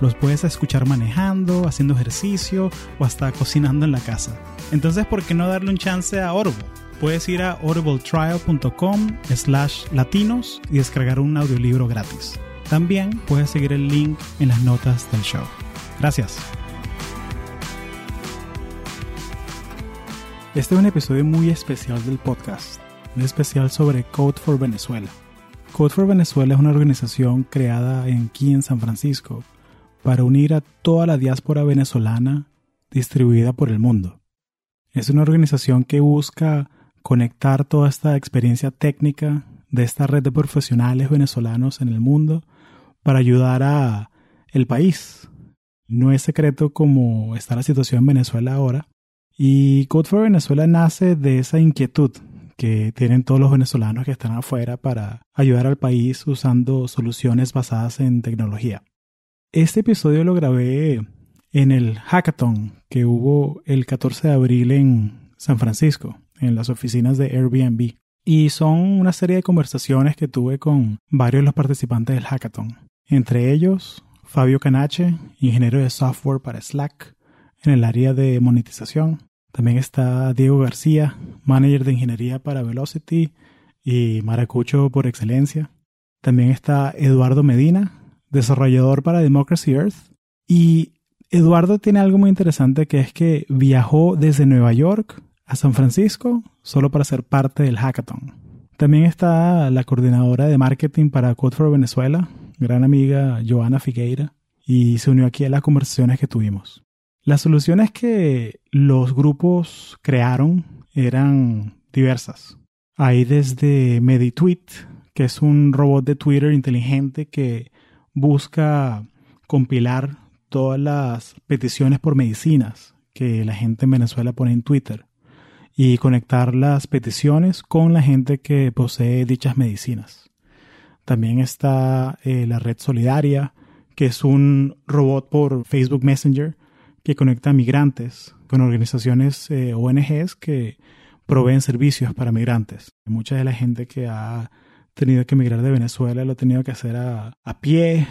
Los puedes escuchar manejando, haciendo ejercicio o hasta cocinando en la casa. Entonces, ¿por qué no darle un chance a Audible? Puedes ir a audibletrial.com slash latinos y descargar un audiolibro gratis. También puedes seguir el link en las notas del show. Gracias. Este es un episodio muy especial del podcast, un especial sobre Code for Venezuela. Code for Venezuela es una organización creada aquí en San Francisco para unir a toda la diáspora venezolana distribuida por el mundo. Es una organización que busca conectar toda esta experiencia técnica de esta red de profesionales venezolanos en el mundo para ayudar a el país. No es secreto cómo está la situación en Venezuela ahora. Y Code for Venezuela nace de esa inquietud que tienen todos los venezolanos que están afuera para ayudar al país usando soluciones basadas en tecnología. Este episodio lo grabé en el hackathon que hubo el 14 de abril en San Francisco, en las oficinas de Airbnb. Y son una serie de conversaciones que tuve con varios de los participantes del hackathon. Entre ellos, Fabio Canache, ingeniero de software para Slack en el área de monetización. También está Diego García, manager de ingeniería para Velocity y maracucho por excelencia. También está Eduardo Medina, desarrollador para Democracy Earth. Y Eduardo tiene algo muy interesante que es que viajó desde Nueva York a San Francisco solo para ser parte del hackathon. También está la coordinadora de marketing para Code for Venezuela, gran amiga Joana Figueira, y se unió aquí a las conversaciones que tuvimos. Las soluciones que los grupos crearon eran diversas. Hay desde MediTweet, que es un robot de Twitter inteligente que busca compilar todas las peticiones por medicinas que la gente en Venezuela pone en Twitter y conectar las peticiones con la gente que posee dichas medicinas. También está eh, la red solidaria, que es un robot por Facebook Messenger que conecta a migrantes con organizaciones eh, ONGs que proveen servicios para migrantes. Mucha de la gente que ha tenido que emigrar de Venezuela lo ha tenido que hacer a, a pie.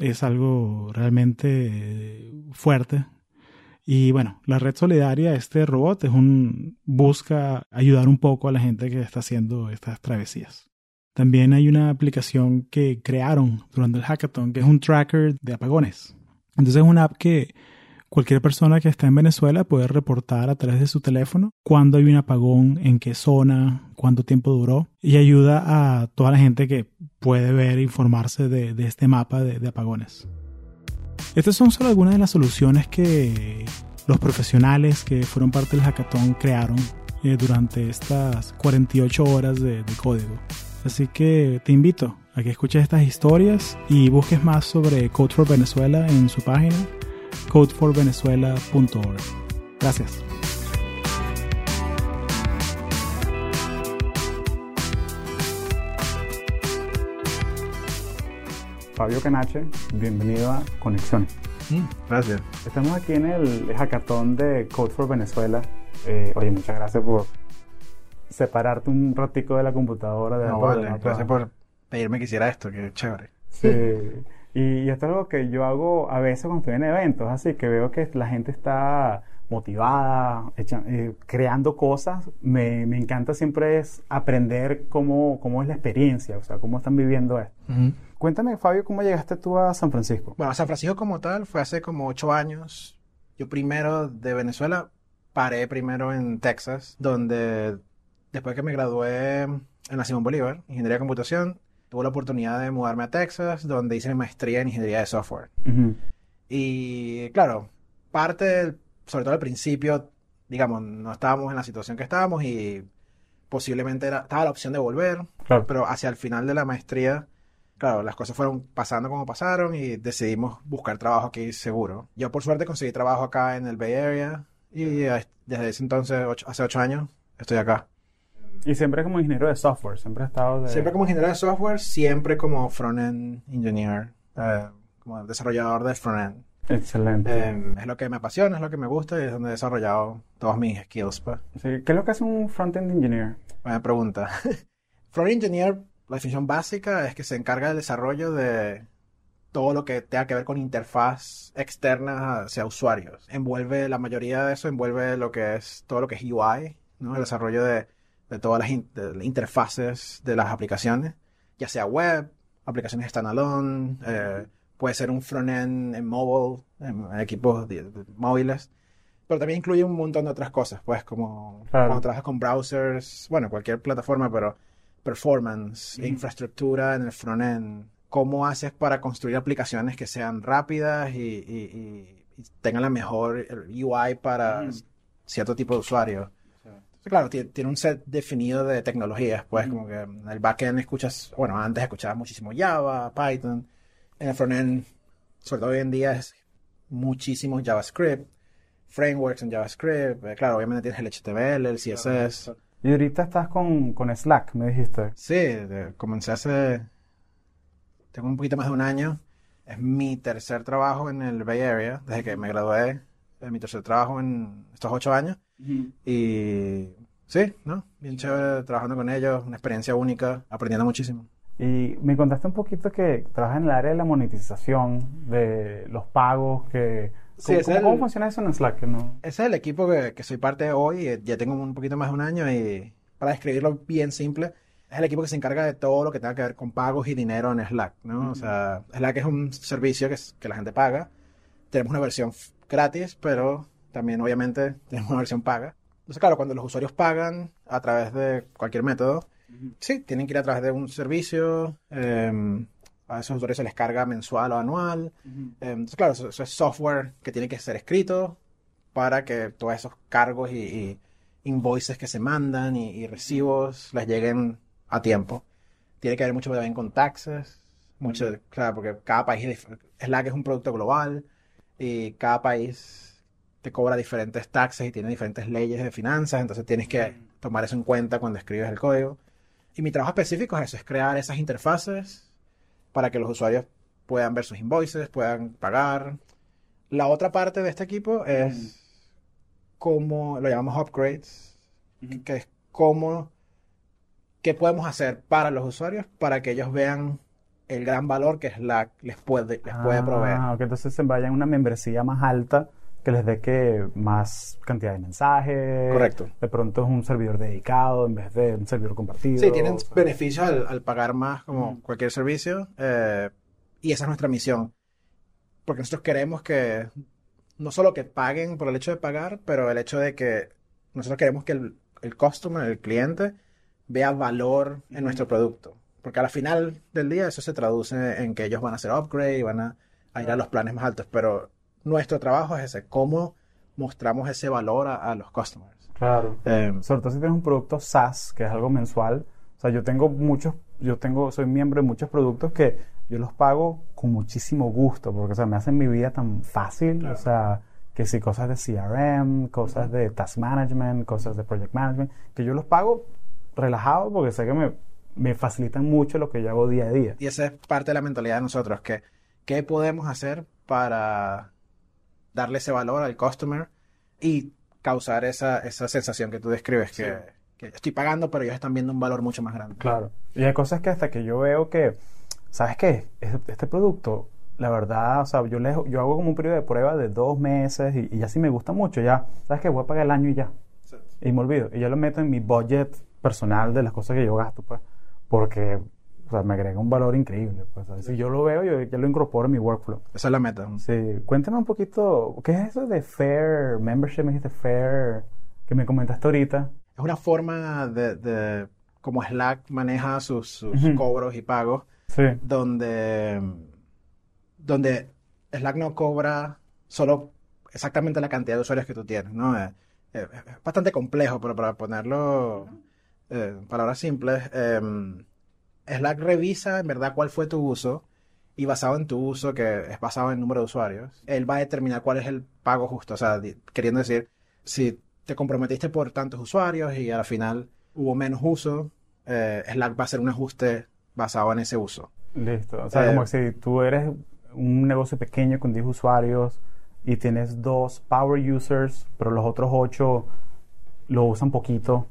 Es algo realmente fuerte. Y bueno, la red solidaria, este robot, es un busca ayudar un poco a la gente que está haciendo estas travesías. También hay una aplicación que crearon durante el hackathon, que es un tracker de apagones. Entonces es una app que cualquier persona que está en Venezuela puede reportar a través de su teléfono cuándo hay un apagón, en qué zona, cuánto tiempo duró, y ayuda a toda la gente que puede ver e informarse de, este mapa de, apagones. Estas son solo algunas de las soluciones que los profesionales que fueron parte del hackathon crearon eh, durante estas 48 horas de código. Así que te invito a que escuches estas historias y busques más sobre Code for Venezuela en su página codeforvenezuela.org. Gracias. Fabio Canache, bienvenido a Conexiones. Gracias. Estamos aquí en el hackathon de Code for Venezuela. Eh, oye, muchas gracias por separarte un ratico de la computadora. De No, la- vale, de la- gracias por pedirme que hiciera esto, que chévere. Sí. Y, y esto es algo que yo hago a veces cuando estoy en eventos, así que veo que la gente está motivada, eh, creando cosas. Me, me encanta siempre es aprender cómo, cómo es la experiencia, o sea, cómo están viviendo esto. Cuéntame, Fabio, ¿cómo llegaste tú a San Francisco? Bueno, San Francisco como tal fue hace como ocho años. Yo primero de Venezuela paré primero en Texas, donde después que me gradué en la Simón Bolívar, Ingeniería de Computación, tuve la oportunidad de mudarme a Texas, donde hice mi maestría en Ingeniería de Software. Ujú. Y claro, parte, del- sobre todo al principio, digamos, no estábamos en la situación que estábamos y posiblemente era, estaba la opción de volver, Claro. pero hacia el final de la maestría, claro, las cosas fueron pasando como pasaron y decidimos buscar trabajo aquí seguro. Yo por suerte conseguí trabajo acá en el Bay Area y eh, desde ese entonces, ocho- hace ocho años, estoy acá. Y siempre como ingeniero de software, siempre he estado de... Siempre como ingeniero de software, siempre como front-end engineer, eh, como desarrollador de front-end. Excelente. Eh, es lo que me apasiona, es lo que me gusta y es donde he desarrollado todos mis skills. Pues. Sí, ¿Qué es lo que hace un front-end engineer? Buena pregunta. front-end engineer, la definición básica es que se encarga del desarrollo de todo lo que tenga que ver con interfaz externa hacia usuarios. Envuelve, la mayoría de eso envuelve lo que es todo lo que es UI, ¿no? El desarrollo de, de todas las, in- de las interfaces de las aplicaciones, ya sea web, aplicaciones standalone, eh, puede ser un frontend en mobile, en, en equipos de- de- móviles, pero también incluye un montón de otras cosas, pues como Claro. cuando trabajas con browsers, bueno, cualquier plataforma, pero performance, infraestructura en el frontend, cómo haces para construir aplicaciones que sean rápidas y, y- y- y tengan la mejor UI para cierto tipo de usuario. Claro, ti- tiene un set definido de tecnologías, pues como que en el backend escuchas, bueno, antes escuchabas muchísimo Java, Python, en el frontend, sobre todo hoy en día es muchísimo JavaScript, frameworks en JavaScript, eh, claro, obviamente tienes el HTML, el CSS. Y ahorita estás con, con Slack, me dijiste. Sí, de- comencé hace, tengo un poquito más de un año, es mi tercer trabajo en el Bay Area, desde que me gradué, es mi tercer trabajo en estos ocho años. Y sí, ¿no? Bien chévere trabajando con ellos, una experiencia única, aprendiendo muchísimo. Y me contaste un poquito que trabajas en el área de la monetización, de los pagos, que... Sí, ¿Cómo, es cómo- el- cómo funciona eso en Slack? No... Ese es el equipo que, que soy parte hoy, eh, ya tengo un poquito más de un año y para describirlo bien simple, es el equipo que se encarga de todo lo que tenga que ver con pagos y dinero en Slack, ¿no? O sea, Slack es un servicio que, que la gente paga. Tenemos una versión gratis, pero también obviamente tenemos una versión paga. Entonces, claro, cuando los usuarios pagan a través de cualquier método, sí, tienen que ir a través de un servicio. eh, a esos usuarios se les carga mensual o anual. Eh, Entonces, claro, eso, eso es software que tiene que ser escrito para que todos esos cargos y, y invoices que se mandan y, y recibos les lleguen a tiempo. Tiene que haber mucho también con taxes, mucho, claro, porque cada país, es dif- Slack es un producto global y cada país te cobra diferentes taxes y tiene diferentes leyes de finanzas, entonces tienes que tomar eso en cuenta cuando escribes el código. Y mi trabajo específico es eso, es crear esas interfaces para que los usuarios puedan ver sus invoices, puedan pagar. La otra parte de este equipo es cómo lo llamamos upgrades, que es cómo, qué podemos hacer para los usuarios para que ellos vean el gran valor que Slack les puede, les puede proveer. Ah, ok, entonces se vayan a una membresía más alta que les dé que más cantidad de mensajes. Correcto. De pronto es un servidor dedicado en vez de un servidor compartido. Sí, tienen o sea. beneficios al, al pagar más como cualquier servicio eh, y esa es nuestra misión. Porque nosotros queremos que no solo que paguen por el hecho de pagar, pero el hecho de que nosotros queremos que el, el customer, el cliente, vea valor en nuestro producto. Porque al final del día eso se traduce en que ellos van a hacer upgrade y van a, a ir a los planes más altos. Pero nuestro trabajo es ese, cómo mostramos ese valor a, a los customers. Claro. Eh, Sobre todo si tienes un producto SaaS, que es algo mensual. O sea, yo tengo muchos, yo tengo, soy miembro de muchos productos que yo los pago con muchísimo gusto, porque o sea, me hacen mi vida tan fácil. Claro. O sea, que si cosas de CRM, cosas de task management, cosas de project management, que yo los pago relajado porque sé que me, me facilitan mucho lo que yo hago día a día. Y esa es parte de la mentalidad de nosotros, que qué podemos hacer para darle ese valor al customer y causar esa, esa sensación que tú describes, que, que estoy pagando, pero ellos están viendo un valor mucho más grande. Claro. Y hay cosas que hasta que yo veo que, ¿sabes qué? Este, este producto, la verdad, o sea, yo, le, yo hago como un periodo de prueba de dos meses y, y ya si me gusta mucho, ya, ¿sabes qué? Voy a pagar el año y ya. Y me olvido. Y yo lo meto en mi budget personal de las cosas que yo gasto, pues, porque, o sea, me agrega un valor increíble. Pues. Si yo lo veo, yo ya lo incorporo en mi workflow. Esa es la meta. Sí, cuéntame un poquito, ¿qué es eso de Fair Membership? Me dijiste Fair, que me comentaste ahorita. Es una forma de, de cómo Slack maneja sus, sus Ujú. cobros y pagos, Sí. donde, donde Slack no cobra solo exactamente la cantidad de usuarios que tú tienes, ¿no? Eh, eh, es bastante complejo, pero para ponerlo eh, en palabras simples, em, Slack revisa en verdad cuál fue tu uso y basado en tu uso, que es basado en el número de usuarios, él va a determinar cuál es el pago justo. O sea, queriendo decir, si te comprometiste por tantos usuarios y al final hubo menos uso, eh, Slack va a hacer un ajuste basado en ese uso. Listo. O sea, Eh, como si tú eres un negocio pequeño con 10 usuarios y tienes dos power users, pero los otros 8 lo usan poquito.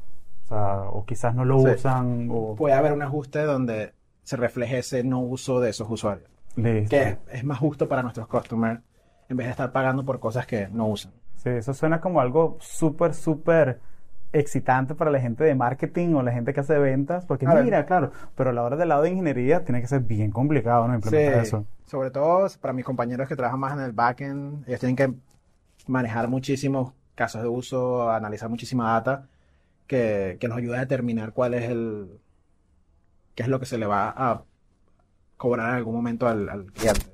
O sea, o quizás no lo Sí. usan. O... Puede haber un ajuste donde se refleje ese no uso de esos usuarios. Listo. Que es más justo para nuestros customers en vez de estar pagando por cosas que no usan. Sí, eso suena como algo súper, súper excitante para la gente de marketing o la gente que hace ventas, porque Claro. mira, claro, pero a la hora del lado de ingeniería tiene que ser bien complicado, ¿no? Implementar Sí, eso. sobre todo para mis compañeros que trabajan más en el backend, ellos tienen que manejar muchísimos casos de uso, analizar muchísima data que, que nos ayuda a determinar cuál es el, qué es lo que se le va a cobrar en algún momento al, al cliente.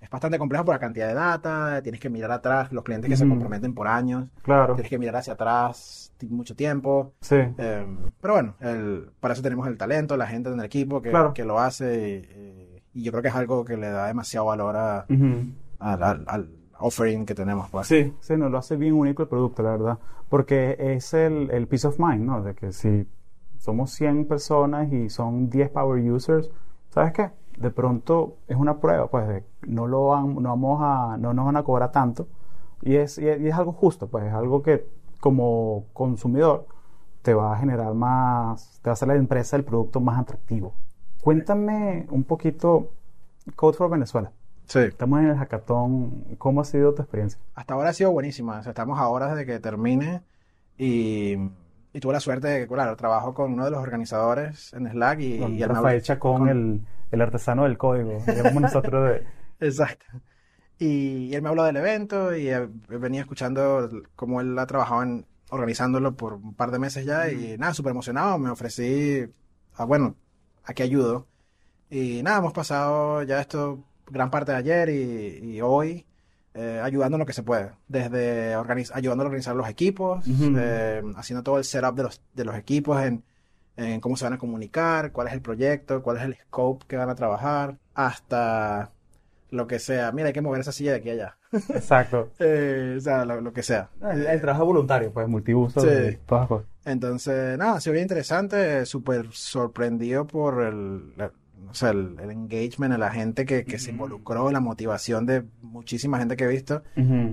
Es bastante complejo por la cantidad de data, tienes que mirar atrás, los clientes que se Ujú. comprometen por años, Claro, tienes que mirar hacia atrás mucho tiempo. sí. Eh, pero bueno, el- para eso tenemos el talento, la gente en el equipo que, Claro. que lo hace y, y yo creo que es algo que le da demasiado valor a- Ujú. al, al- al offering que tenemos. pues. Sí, sí, nos lo hace bien único el producto, la verdad. Porque es el, el peace of mind, ¿no? De que si somos 100 personas y son 10 power users, ¿sabes qué? De pronto es una prueba, pues, de no lo van, no vamos a, no nos van a cobrar tanto. Y es, y es, y es algo justo, pues, es algo que como consumidor te va a generar más, te va a hacer la empresa el producto más atractivo. Cuéntame un poquito Code for Venezuela. Sí. Estamos en el hackathon. ¿Cómo ha sido tu experiencia? Hasta ahora ha sido buenísima. O sea, estamos a horas de que termine y, y tuve la suerte de que, claro, trabajo con uno de los organizadores en Slack y, Con y Rafael Chacón, con- el, el artesano del código. Llamamos nosotros de... Exacto. Y, y él me habló del evento y eh, venía escuchando cómo él ha trabajado en organizándolo por un par de meses ya y nada, súper emocionado. Me ofrecí, a, bueno, aquí ayudo. Y nada, hemos pasado ya esto gran parte de ayer y, y hoy eh, ayudando en lo que se puede. Desde organiz- ayudando a organizar los equipos, eh, haciendo todo el setup de los, de los equipos en, en cómo se van a comunicar, cuál es el proyecto, cuál es el scope que van a trabajar, hasta lo que sea. Mira, hay que mover esa silla de aquí a allá. Exacto. Eh, o sea, lo, lo que sea. El, el trabajo voluntario, pues, multiuso, Sí. de todas las cosas. Entonces, nada, ha sido bien interesante, súper sorprendido por el, o sea, el, el engagement de la gente que, que se involucró, la motivación de muchísima gente que he visto.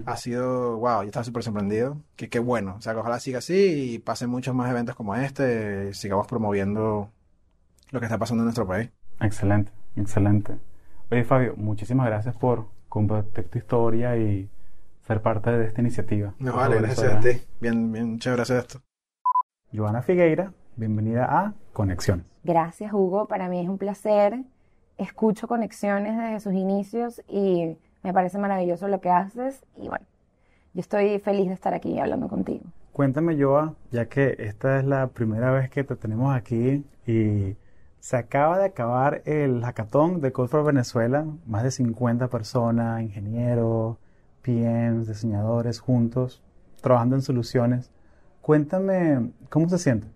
Ha sido, wow, yo estaba súper sorprendido. Que qué bueno, o sea, que ojalá siga así y pasen muchos más eventos como este, y sigamos promoviendo lo que está pasando en nuestro país. Excelente, excelente. Oye, Fabio, muchísimas gracias por compartir tu historia y ser parte de esta iniciativa. No, vale, gracias a ti. Bien, bien chévere hacer esto. Joana Figueira, bienvenida a Conexiones. Gracias, Hugo. Para mí es un placer. Escucho conexiones desde sus inicios y me parece maravilloso lo que haces. Y bueno, yo estoy feliz de estar aquí hablando contigo. Cuéntame, Joa, ya que esta es la primera vez que te tenemos aquí y se acaba de acabar el hackathon de Code for Venezuela, más de 50 personas, ingenieros, PMs, diseñadores juntos, trabajando en soluciones. Cuéntame, ¿cómo se siente?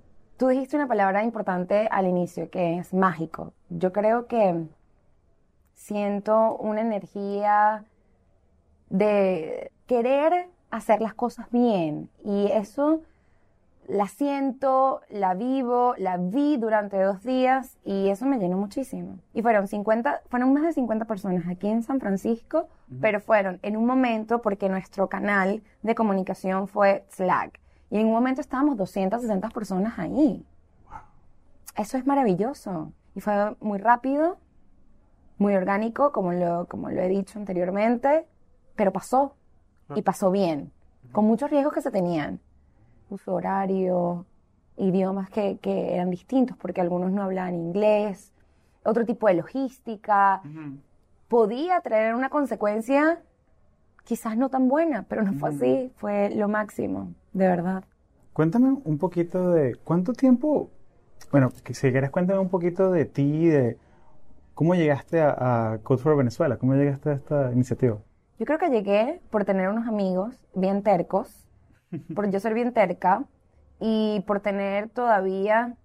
Tú dijiste una palabra importante al inicio, que es mágico. Yo creo que siento una energía de querer hacer las cosas bien y eso la siento, la vivo, la vi durante dos días y eso me llenó muchísimo. Y fueron 50, fueron más de 50 personas aquí en San Francisco, pero fueron en un momento porque nuestro canal de comunicación fue Slack. Y en un momento estábamos 260 personas ahí. Eso es maravilloso. Y fue muy rápido, muy orgánico, como lo, como lo he dicho anteriormente, pero pasó. Y pasó bien, con muchos riesgos que se tenían. Uso horario, idiomas que, que eran distintos, porque algunos no hablaban inglés, otro tipo de logística. Podía traer una consecuencia quizás no tan buena, pero no fue así, fue lo máximo, de verdad. Cuéntame un poquito de cuánto tiempo, bueno, si quieres cuéntame un poquito de ti, de cómo llegaste a, a Code for Venezuela, cómo llegaste a esta iniciativa. Yo creo que llegué por tener unos amigos bien tercos, por yo ser bien terca y por tener todavía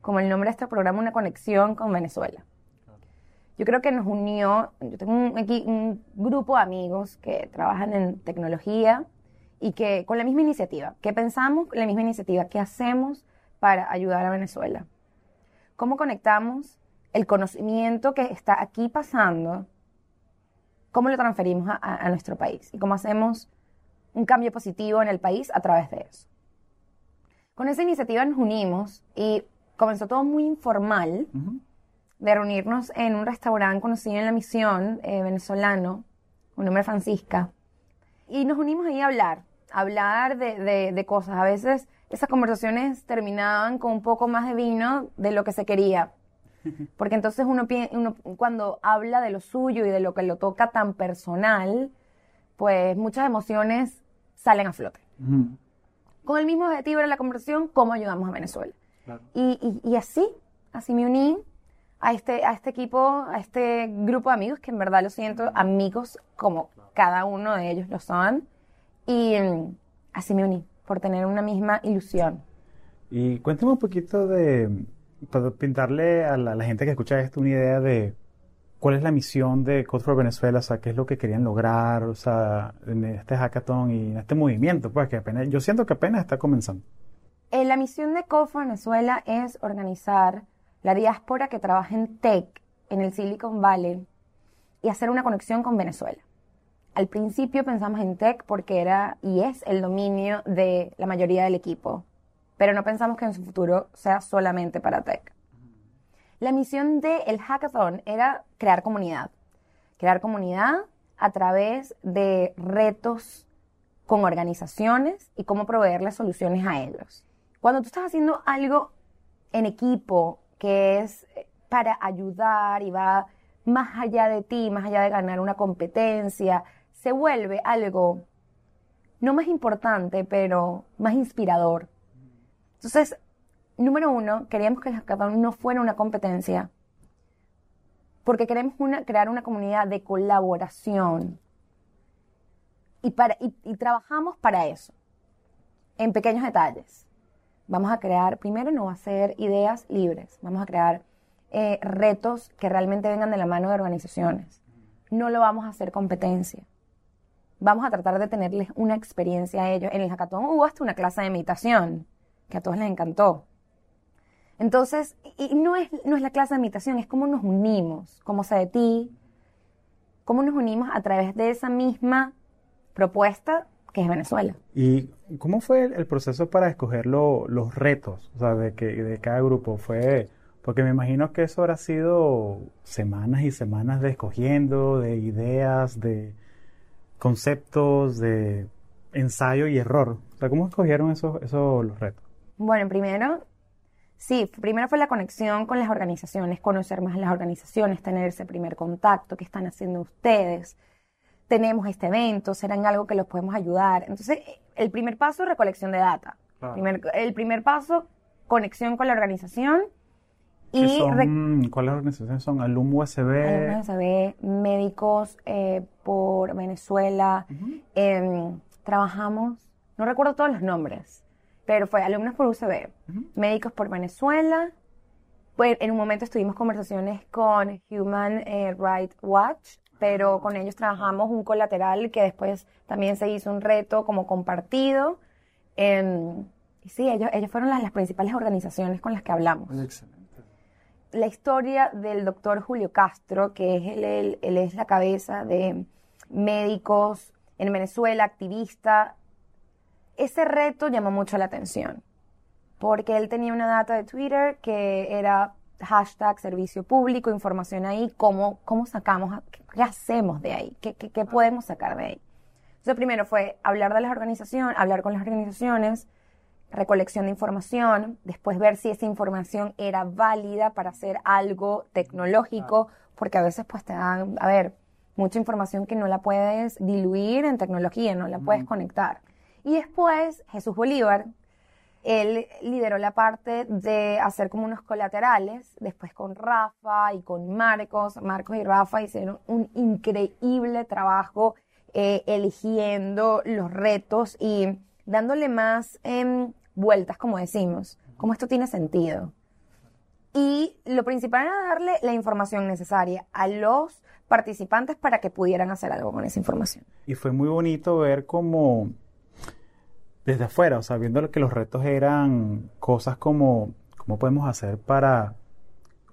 como el nombre de este programa, una conexión con Venezuela. Yo creo que nos unió, yo tengo un, equi- un grupo de amigos que trabajan en tecnología y que con la misma iniciativa, que pensamos la misma iniciativa, ¿qué hacemos para ayudar a Venezuela? ¿Cómo conectamos el conocimiento que está aquí pasando? ¿Cómo lo transferimos a, a- nuestro país? ¿Y cómo hacemos un cambio positivo en el país a través de eso? Con esa iniciativa nos unimos y comenzó todo muy informal Ujú. de reunirnos en un restaurante conocido en la misión eh, venezolano, un nombre Francisca, y nos unimos ahí a hablar, hablar de, de- de cosas. A veces esas conversaciones terminaban con un poco más de vino de lo que se quería. Porque entonces uno, uno cuando habla de lo suyo y de lo que lo toca tan personal, pues muchas emociones salen a flote. Con el mismo objetivo era la conversación, cómo ayudamos a Venezuela. Claro. Y, y- y así, así me uní a este, a este equipo, a este grupo de amigos que en verdad lo siento amigos como cada uno de ellos lo son. Y mm, así me uní, por tener una misma ilusión. Y cuéntame un poquito de, para pintarle a la, a la gente que escucha esto una idea de cuál es la misión de Code for Venezuela, o sea, qué es lo que querían lograr, o sea, en este hackathon y en este movimiento, pues que apenas, yo siento que apenas está comenzando. Eh, la misión de Code for Venezuela es organizar la diáspora que trabaja en tech en el Silicon Valley y hacer una conexión con Venezuela. Al principio pensamos en tech porque era y es el dominio de la mayoría del equipo, pero no pensamos que en su futuro sea solamente para tech. La misión del hackathon era crear comunidad. Crear comunidad a través de retos con organizaciones y cómo proveerles soluciones a ellos. Cuando tú estás haciendo algo en equipo que es eh, para ayudar y va más allá de ti, más allá de ganar una competencia, se vuelve algo no más importante, pero más inspirador. Entonces, número uno, queríamos que el hackathon no fuera una competencia, porque queremos crear una comunidad de colaboración. Y, para, y trabajamos para eso, en pequeños detalles. Vamos a crear, primero no va a ser ideas libres, vamos a crear eh, retos que realmente vengan de la mano de organizaciones. No lo vamos a hacer competencia. Vamos a tratar de tenerles una experiencia a ellos. En el hackathon hubo hasta una clase de meditación, que a todos les encantó. Entonces, y no es, no es la clase de meditación, es cómo nos unimos, como sé de ti, cómo nos unimos a través de esa misma propuesta que es Venezuela. ¿Y cómo fue el, proceso para escoger lo- los retos, o sea, de, que, de cada grupo? Fue, porque me imagino que eso habrá sido semanas y semanas de escogiendo, de ideas, de conceptos, de ensayo y error. O sea, ¿cómo escogieron esos, esos los retos? Bueno, primero, sí, primero fue la conexión con las organizaciones, conocer más a las organizaciones, tener ese primer contacto, qué están haciendo ustedes. Tenemos este evento, será en algo que los podemos ayudar. Entonces, el primer paso, recolección de data. Primer- el primer paso, conexión con la organización ¿Qué y son, ¿Cuáles organizaciones son? Alum USB. alumnos de SB, médicos eh, por Venezuela. Em, trabajamos, no recuerdo todos los nombres, pero fue alumnos por UCB, Ujú. médicos por Venezuela. Pues en un momento estuvimos conversaciones con Human eh, Rights Watch, pero con ellos trabajamos un colateral que después también se hizo un reto como compartido. Em, sí, ellos, ellos fueron las, las principales organizaciones con las que hablamos Excelente. La historia del doctor Julio Castro, que es él, es la cabeza de médicos en Venezuela, activista. Ese reto llamó mucho la atención, porque él tenía una data de Twitter que era hashtag servicio público, información ahí, cómo, cómo sacamos, qué hacemos de ahí, qué, qué- qué podemos sacar de ahí. Entonces, primero fue hablar de las organizaciones, hablar con las organizaciones, recolección de información, después ver si esa información era válida para hacer algo tecnológico, porque a veces pues te dan, a ver, mucha información que no la puedes diluir en tecnología, no la puedes conectar. Y después Jesús Bolívar, él lideró la parte de hacer como unos colaterales, después con Rafa y con Marcos, Marcos y Rafa hicieron un increíble trabajo eh, eligiendo los retos y dándole más em, vueltas, como decimos, como esto tiene sentido. Y lo principal era darle la información necesaria a los participantes para que pudieran hacer algo con esa información. Y fue muy bonito ver cómo desde afuera, o sea, viendo que los retos eran cosas como cómo podemos hacer para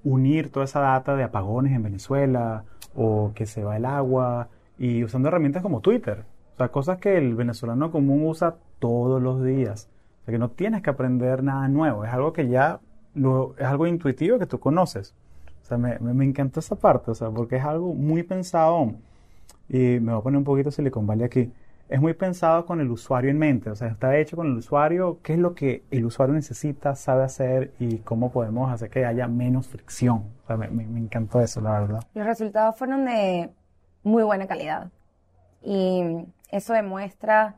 unir toda esa data de apagones en Venezuela o que se va el agua y usando herramientas como Twitter. O sea, cosas que el venezolano común usa todos los días. O sea, que no tienes que aprender nada nuevo. Es algo que ya es algo intuitivo que tú conoces. O sea, me, me, me, encantó esa parte, o sea, porque es algo muy pensado. Y me voy a poner un poquito Silicon Valley aquí. Es muy pensado con el usuario en mente, o sea, está hecho con el usuario, qué es lo que el usuario necesita, sabe hacer y cómo podemos hacer que haya menos fricción. O sea, me, me encantó eso, la verdad. Los resultados fueron de muy buena calidad. Y eso demuestra,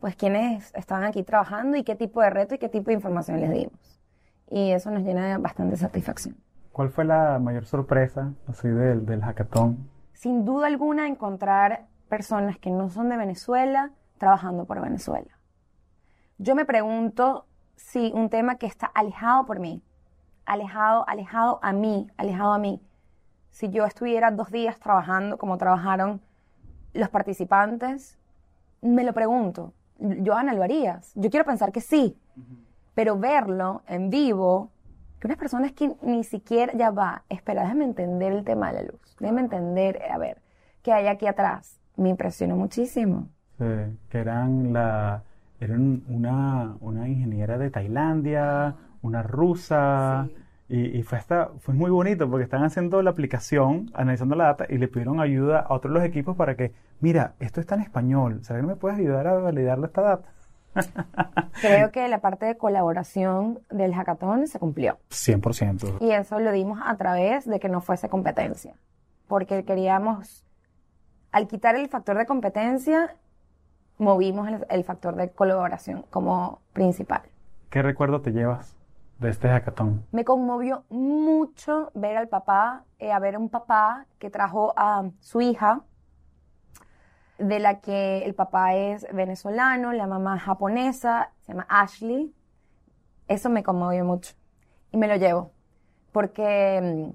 pues, quiénes estaban aquí trabajando y qué tipo de reto y qué tipo de información les dimos. Y eso nos llena de bastante satisfacción. ¿Cuál fue la mayor sorpresa así del, del hackathon? Sin duda alguna, encontrar personas que no son de Venezuela trabajando por Venezuela. Yo me pregunto si un tema que está alejado por mí, alejado, alejado a mí, alejado a mí, si yo estuviera dos días trabajando como trabajaron los participantes, me lo pregunto. Joana, ¿lo harías? Yo quiero pensar que sí, pero verlo en vivo, que unas personas que ni siquiera, ya va, espera, déjame entender el tema de la luz, déjame entender, a ver, qué hay aquí atrás. Me impresionó muchísimo. Sí, que eran la, eran una, una ingeniera de Tailandia, una rusa, sí. Y, y, fue, hasta, fue muy bonito porque están haciendo la aplicación, analizando la data y le pidieron ayuda a otros los equipos para que, mira, esto está en español, ¿sabes que me puedes ayudar a validarle esta data? Creo que la parte de colaboración del hackathon se cumplió. 100%. Y eso lo dimos a través de que no fuese competencia. Porque queríamos, al quitar el factor de competencia, movimos el, el factor de colaboración como principal. ¿Qué recuerdo te llevas de este hackathon? Me conmovió mucho ver al papá, eh, a ver a un papá que trajo a su hija, de la que el papá es venezolano, la mamá japonesa, se llama Ashley. Eso me conmovió mucho y me lo llevo, porque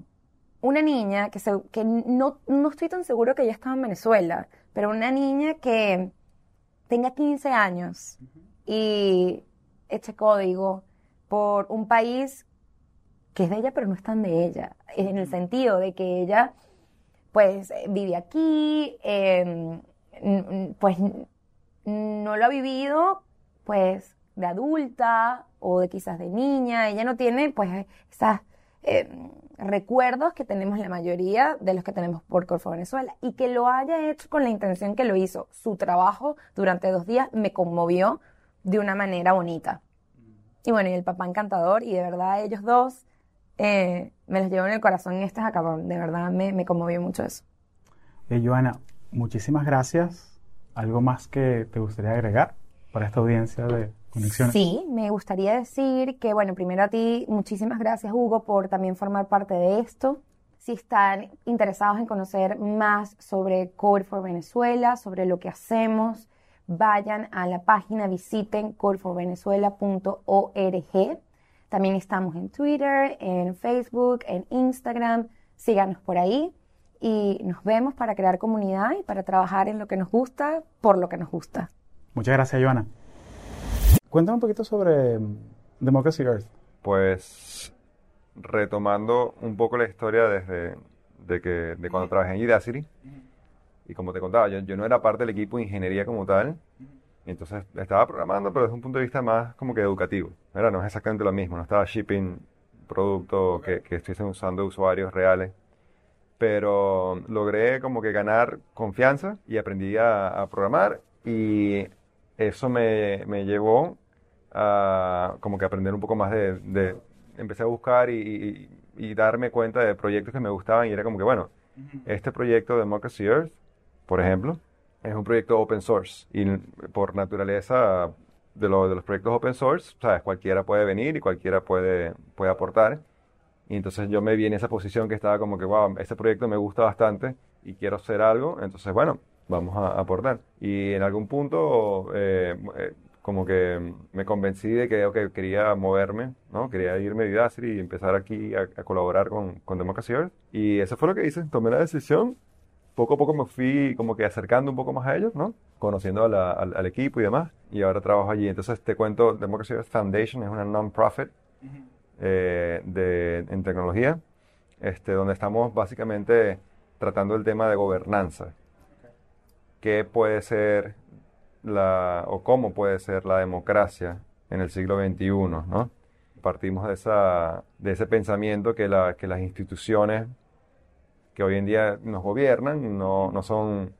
una niña que, se, que no, no estoy tan seguro que ella estaba en Venezuela, pero una niña que tenga 15 años y este código por un país que es de ella, pero no es tan de ella, en el sentido de que ella, pues, vive aquí, eh, pues, no lo ha vivido, pues, de adulta o de quizás de niña, ella no tiene, pues, esos eh, recuerdos que tenemos la mayoría de los que tenemos por Corfo Venezuela, y que lo haya hecho con la intención que lo hizo, su trabajo durante dos días me conmovió de una manera bonita. Y bueno, y el papá encantador, y de verdad ellos dos eh, me los llevo en el corazón en este hackathon. De verdad me, me conmovió mucho eso. Eh, Joana, muchísimas gracias. ¿Algo más que te gustaría agregar para esta audiencia de Conexiones? Sí, me gustaría decir que, bueno, primero a ti, muchísimas gracias, Hugo, por también formar parte de esto. Si están interesados en conocer más sobre Code for Venezuela, sobre lo que hacemos, vayan a la página, visiten codeforvenezuela.org. También estamos en Twitter, en Facebook, en Instagram. Síganos por ahí y nos vemos para crear comunidad y para trabajar en lo que nos gusta, por lo que nos gusta. Muchas gracias, Joana. Cuéntame un poquito sobre Democracy Earth. Pues retomando un poco la historia desde de que, de cuando trabajé en Udacity. Y como te contaba, yo, yo, no era parte del equipo de ingeniería como tal. Entonces estaba programando, pero desde un punto de vista más como que educativo. ¿verdad? No es exactamente lo mismo. No estaba shipping productos que, que estuviesen usando usuarios reales. Pero logré como que ganar confianza y aprendí a, a programar. Y eso me, me, llevó a como que aprender un poco más de... de empecé a buscar y, y, y darme cuenta de proyectos que me gustaban. Y era como que, bueno, este proyecto de Democracy Earth por ejemplo, es un proyecto open source y por naturaleza de, lo, de los proyectos open source, sabes, cualquiera puede venir y cualquiera puede, puede aportar. Y entonces yo me vi en esa posición que estaba como que, wow, este proyecto me gusta bastante y quiero hacer algo, entonces bueno, vamos a aportar. Y en algún punto, eh, como que me convencí de que okay, quería moverme, ¿no? Quería irme de Udacity y empezar aquí a, a colaborar con, con Democracy Earth. Y eso fue lo que hice, tomé la decisión. Poco a poco me fui como que acercando un poco más a ellos, ¿no? Conociendo a la- al, al equipo y demás. Y ahora trabajo allí. Entonces te cuento, Democracy Foundation es una non-profit eh, de, en tecnología, este, donde estamos básicamente tratando el tema de gobernanza. ¿Qué puede ser la, o cómo puede ser la democracia en el siglo XXI, ¿no? Partimos de, esa, de ese pensamiento que, la, que las instituciones que hoy en día nos gobiernan no, no son,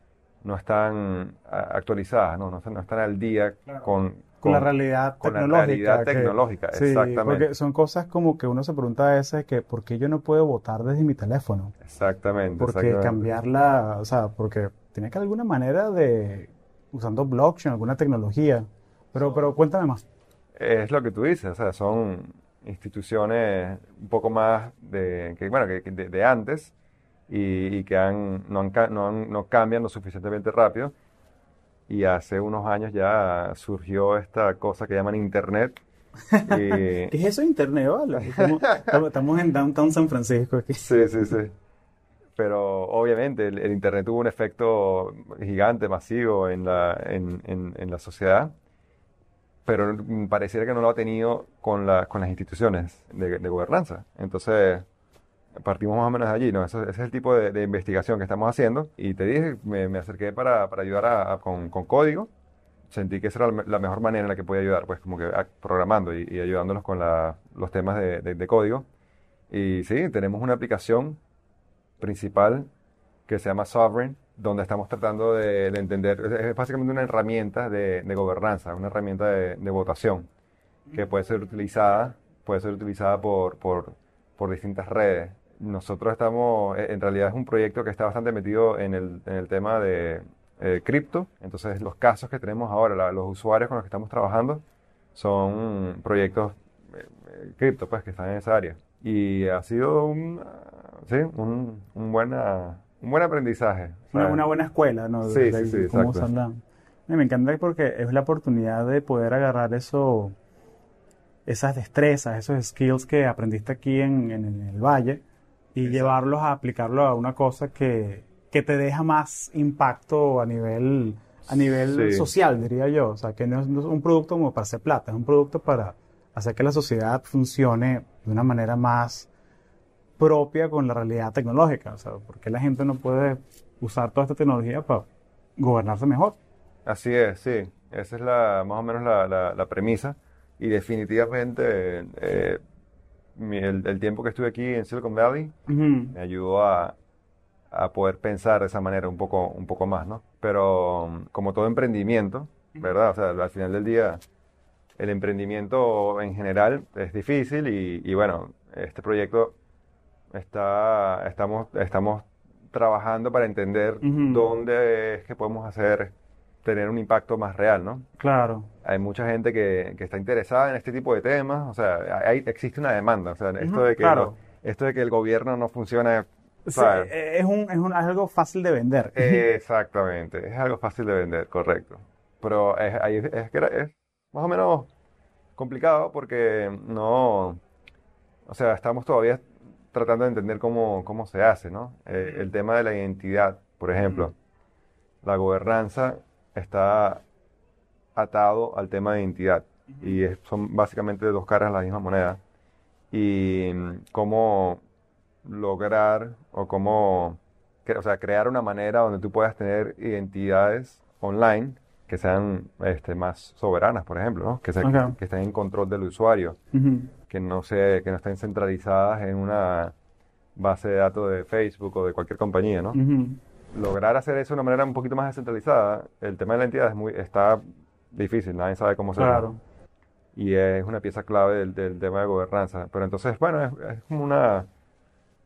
no están actualizadas, ¿no? No, están- no están al día con, Con la realidad con la tecnológica. realidad que- tecnológica, sí, exactamente. porque son cosas como que uno se pregunta a veces que ¿por qué yo no puedo votar desde mi teléfono? Exactamente. Porque exactamente. cambiarla, o sea, porque tiene que alguna manera de, usando blockchain, alguna tecnología. Pero, pero cuéntame más. Es lo que tú dices, o sea, son instituciones un poco más de, que, bueno, que, que de, de antes y, y que han, no, han no, han- no cambian lo suficientemente rápido. Y hace unos años ya surgió esta cosa que llaman Internet. ¿Qué es eso internet, vale? Estamos, estamos- en Downtown San Francisco aquí. Sí, sí, sí. Pero obviamente el, el Internet tuvo un efecto gigante, masivo en la, en, en- en la sociedad, pero pareciera que no lo ha tenido con, la- con las instituciones de, de gobernanza. Entonces, partimos más o menos de allí, ¿no? Ese es el tipo de, de investigación que estamos haciendo. Y te dije, me, me acerqué para, para ayudar a- a- con, con código. Sentí que esa era la me- la mejor manera en la que podía ayudar, pues como que ah, programando y, y ayudándolos con la- los temas de, de- de código. Y sí, tenemos una aplicación principal que se llama Sovereign, donde estamos tratando de, de entender, es, básicamente una herramienta de, gobernanza, una herramienta de votación, que puede ser utilizada, puede ser utilizada por, por, por distintas redes. Nosotros estamos, eh, en realidad es un proyecto que está bastante metido en el, en el tema de eh, cripto, entonces los casos que tenemos ahora, la- los usuarios con los que estamos trabajando, son proyectos eh, cripto, pues, que están en esa área. Y ha sido un, sí, un, un, buena, un buen aprendizaje. Una, buena escuela, ¿no? Sí, De- sí, sí, de cómo exacto. Me encanta porque es la oportunidad de poder agarrar eso, esas destrezas, esos skills que aprendiste aquí en, en- en el valle y llevarlos a aplicarlo a una cosa que, que te deja más impacto a nivel, a nivel Sí. social, diría yo. O sea, que no es, no es un producto como para hacer plata, es un producto para hacer que la sociedad funcione de una manera más propia con la realidad tecnológica. O sea, porque la gente no puede usar toda esta tecnología para gobernarse mejor. Así es, sí. Esa es la, más o menos la, la- la premisa. Y definitivamente eh, mi- el, el tiempo que estuve aquí en Silicon Valley me ayudó a, a poder pensar de esa manera un poco, un poco más, ¿no? Pero como todo emprendimiento, ¿verdad? O sea, al final del día, el emprendimiento en general es difícil y, y bueno, este proyecto está, estamos, estamos trabajando para entender dónde es que podemos hacer, tener un impacto más real, ¿no? Claro. Hay mucha gente que, que está interesada en este tipo de temas, o sea, hay, existe una demanda, o sea, esto de que claro. esto de que el gobierno no funciona, Sí, eh, es, un, es, un- es algo fácil de vender. Exactamente, es algo fácil de vender, correcto. Pero es, ahí es, es es más o menos complicado porque no, o sea, estamos todavía tratando de entender cómo, cómo se hace, ¿no? Eh, el tema de la identidad, por ejemplo, la gobernanza está atado al tema de identidad y es- son básicamente dos caras de la misma moneda. Y mm, cómo lograr o cómo, o sea, crear una manera donde tú puedas tener identidades online que sean este, más soberanas, por ejemplo, ¿no? Que, se- Ok. que estén en control del usuario, Ujú. que no se, que no estén centralizadas en una base de datos de Facebook o de cualquier compañía, ¿no? Ujú. Lograr hacer eso de una manera un poquito más descentralizada, el tema de la entidad es muy, está difícil, nadie sabe cómo hacerlo Claro. y es una pieza clave del, del tema de gobernanza. Pero entonces, bueno, es, es como una,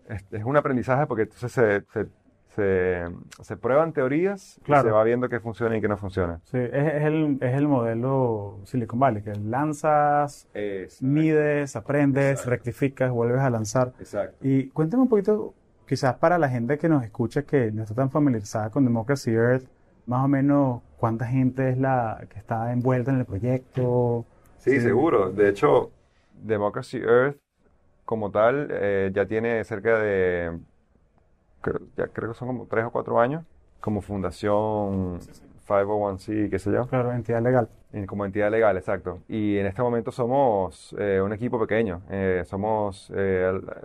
es, es un aprendizaje porque entonces se, se, se, se prueban teorías y Claro. se va viendo qué funciona y qué no funciona. Sí, es, es el, es el modelo Silicon Valley, que lanzas, mides, aprendes, Exacto. rectificas, vuelves a lanzar. Exacto. Y cuéntame un poquito, quizás para la gente que nos escucha que no está tan familiarizada con Democracy Earth, más o menos cuánta gente es la que está envuelta en el proyecto. Sí, seguro. De hecho, Democracy Earth como tal eh, ya tiene cerca de, creo, ya creo que son como tres o cuatro años como fundación 501c, qué sé yo. Claro, entidad legal. Como entidad legal, exacto. Y en este momento somos eh, un equipo pequeño. Eh, somos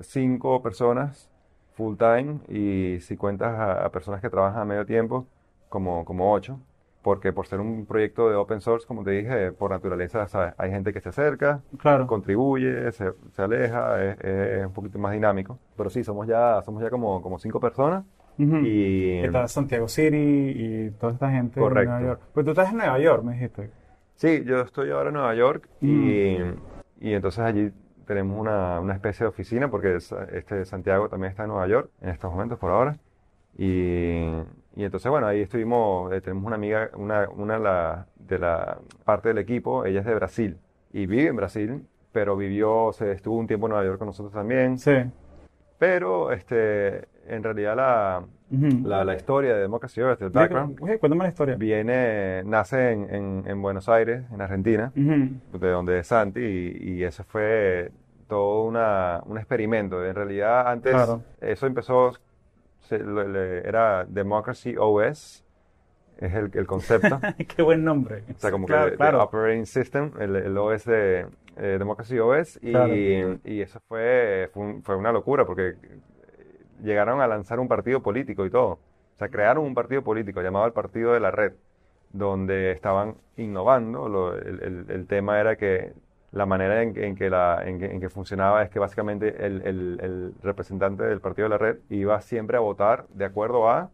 cinco personas full time y si cuentas a, a personas que trabajan a medio tiempo, como, como ocho. Porque por ser un proyecto de open source, como te dije, por naturaleza, ¿sabes? hay gente que se acerca, Claro. contribuye, se, se aleja, es, es un poquito más dinámico. Pero sí, somos ya, somos ya como, como cinco personas. Ujú. Y Está Santiago City y toda esta gente Correcto. en Nueva York. Pues tú estás en Nueva York, me dijiste. Sí, yo estoy ahora en Nueva York Mm. y, y entonces allí tenemos una, una especie de oficina porque es- este Santiago también está en Nueva York en estos momentos por ahora. Y, y entonces, bueno, ahí estuvimos, eh, tenemos una amiga, una, una de la, de la parte del equipo, ella es de Brasil y vive en Brasil, pero vivió, se estuvo un tiempo en Nueva York con nosotros también. Sí. Pero este, en realidad la, la, la historia de Democracy Earth, el background, cuéntame la historia. viene, nace en, en, en Buenos Aires, en Argentina de donde es Santi, y, y eso fue todo una, un experimento. En realidad, antes Claro. eso empezó, se- le- le- era Democracy OS, es el, el concepto. Qué buen nombre. O sea, como Claro, que claro. Operating System, el, el OS de eh, Democracy OS, y, Claro. y eso fue, fue, un- fue una locura, porque llegaron a lanzar un partido político y todo. O sea, crearon un partido político llamado el Partido de la Red, donde estaban innovando. Lo- el, el- el tema era que la manera en, que- en que la, en, que, en que funcionaba es que básicamente el, el- el representante del Partido de la Red iba siempre a votar de acuerdo a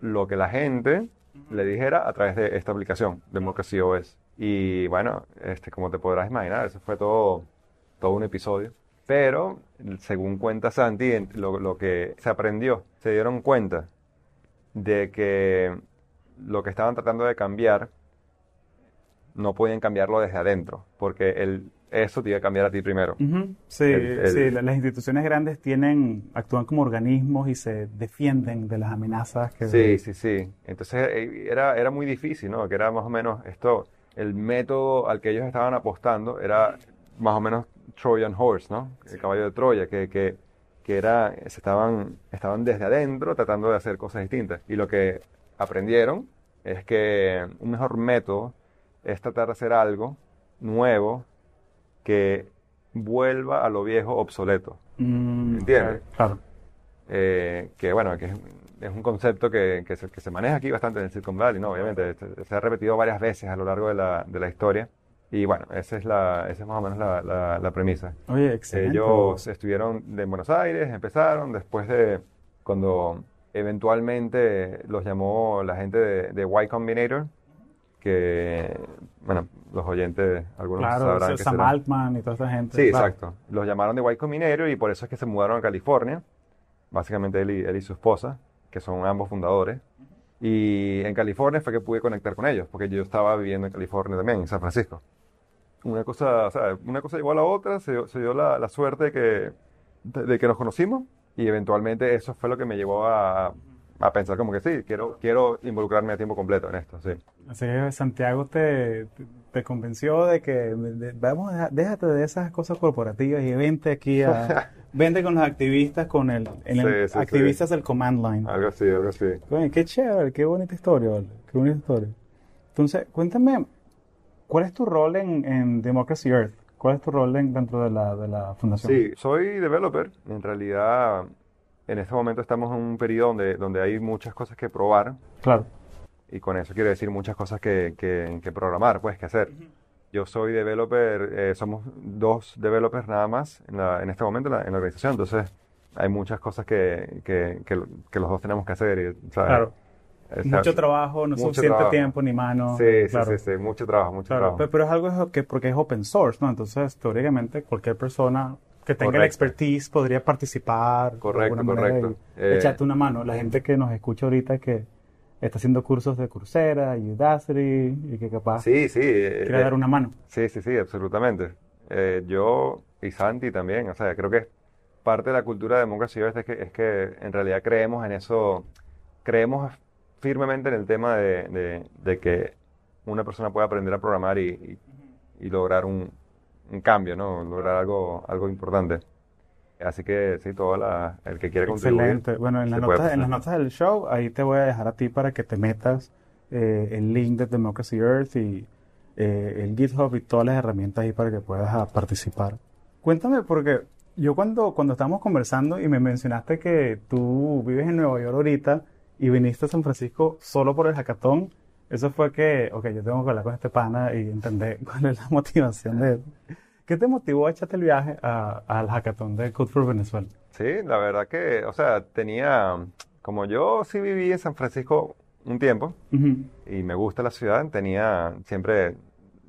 lo que la gente le dijera a través de esta aplicación, Democracy OS. Y bueno, este, como te podrás imaginar, eso fue todo, todo un episodio. Pero, según cuenta Santi, lo, lo que se aprendió, se dieron cuenta de que lo que estaban tratando de cambiar no podían cambiarlo desde adentro, porque el, eso te iba a cambiar a ti primero. Sí, El- el- sí, la- las instituciones grandes tienen, actúan como organismos y se defienden de las amenazas que... Sí, sí, sí. Entonces eh, era, era muy difícil, ¿no? Que era más o menos esto, el método al que ellos estaban apostando era más o menos Trojan Horse, ¿no? El caballo de Troya, que, que, que era, se estaban, estaban desde adentro tratando de hacer cosas distintas. Y lo que aprendieron es que un mejor método es tratar de hacer algo nuevo que vuelva a lo viejo obsoleto. Mm, ¿Entiendes? Claro. Eh, que bueno, que es, es un concepto que, que se, que se maneja aquí bastante en el Silicon Valley, ¿no? Obviamente, se, se ha repetido varias veces a lo largo de la, de la historia. Y bueno, esa es, la, esa es más o menos la, la- la premisa. Oye, excelente. Ellos estuvieron en Buenos Aires, empezaron, después de cuando eventualmente los llamó la gente de, de Y Combinator, que, bueno, los oyentes, algunos Claro, sabrán que Sam. Altman y toda esa gente. Sí, claro. exacto. Los llamaron de White Combinator y por eso es que se mudaron a California. Básicamente él y, él y su esposa, que son ambos fundadores. Y en California fue que pude conectar con ellos, porque yo estaba viviendo en California también, en San Francisco. Una cosa, o sea, una cosa llevó a la otra, se, dio- se dio la, la suerte de que, de, de que nos conocimos y eventualmente eso fue lo que me llevó a, a pensar como que sí, quiero, quiero involucrarme a tiempo completo en esto, sí. Así que Santiago te, te- convenció de que de- vamos a, déjate de esas cosas corporativas y vente aquí a vente con los activistas con el, el- Sí, sí, sí. activistas del command line. Algo así, algo así. Qué chévere, qué bonita historia, vale, qué bonita historia. Entonces, cuéntame, ¿cuál es tu rol en, en Democracy Earth? ¿Cuál es tu rol en- dentro de la, de la fundación? Sí, soy developer. En realidad, en este momento estamos en un periodo donde, donde hay muchas cosas que probar Claro. y con eso quiero decir muchas cosas que, que, que programar, pues, que hacer. Yo soy developer, eh, somos dos developers nada más en, la- en este momento en la, en la organización, entonces hay muchas cosas que, que, que, que los dos tenemos que hacer. Claro. Mucho trabajo, no mucho suficiente trabajo. tiempo ni mano. Sí, sí, claro. sí, sí, mucho trabajo, mucho Claro, trabajo. pe- pero es algo que porque es open source, ¿no? Entonces, teóricamente, cualquier persona que tenga la expertise podría participar. Correcto, correcto. Eh, echarte una mano. La gente que nos escucha ahorita que está haciendo cursos de Coursera y Udacity y que capaz Sí, sí. eh, quiere eh, dar una mano. Sí, sí, sí, absolutamente. Eh, yo y Santi también, o sea, creo que parte de la cultura de Democracy es que, es que en realidad creemos en eso, creemos firmemente en el tema de, de- de que una persona pueda aprender a programar y, y- y lograr un, un cambio, ¿no? Lograr algo, algo importante. Así que sí, todo la, el que quiere contribuir. Excelente. Bueno, en las, notas, en las notas del show, ahí te voy a dejar a ti para que te metas eh, el link de Democracy Earth y eh, el GitHub y todas las herramientas ahí para que puedas ah, participar. Cuéntame, porque yo cuando, cuando estábamos conversando y me mencionaste que tú vives en Nueva York ahorita y viniste a San Francisco solo por el hackathon, eso fue que, ok, yo tengo que hablar con este pana y entender cuál es la motivación de él. ¿Qué te motivó a echarte el viaje al hackathon de Code for Venezuela? Sí, la verdad que, o sea, tenía, como yo sí viví en San Francisco un tiempo Ujú. y me gusta la ciudad, tenía, siempre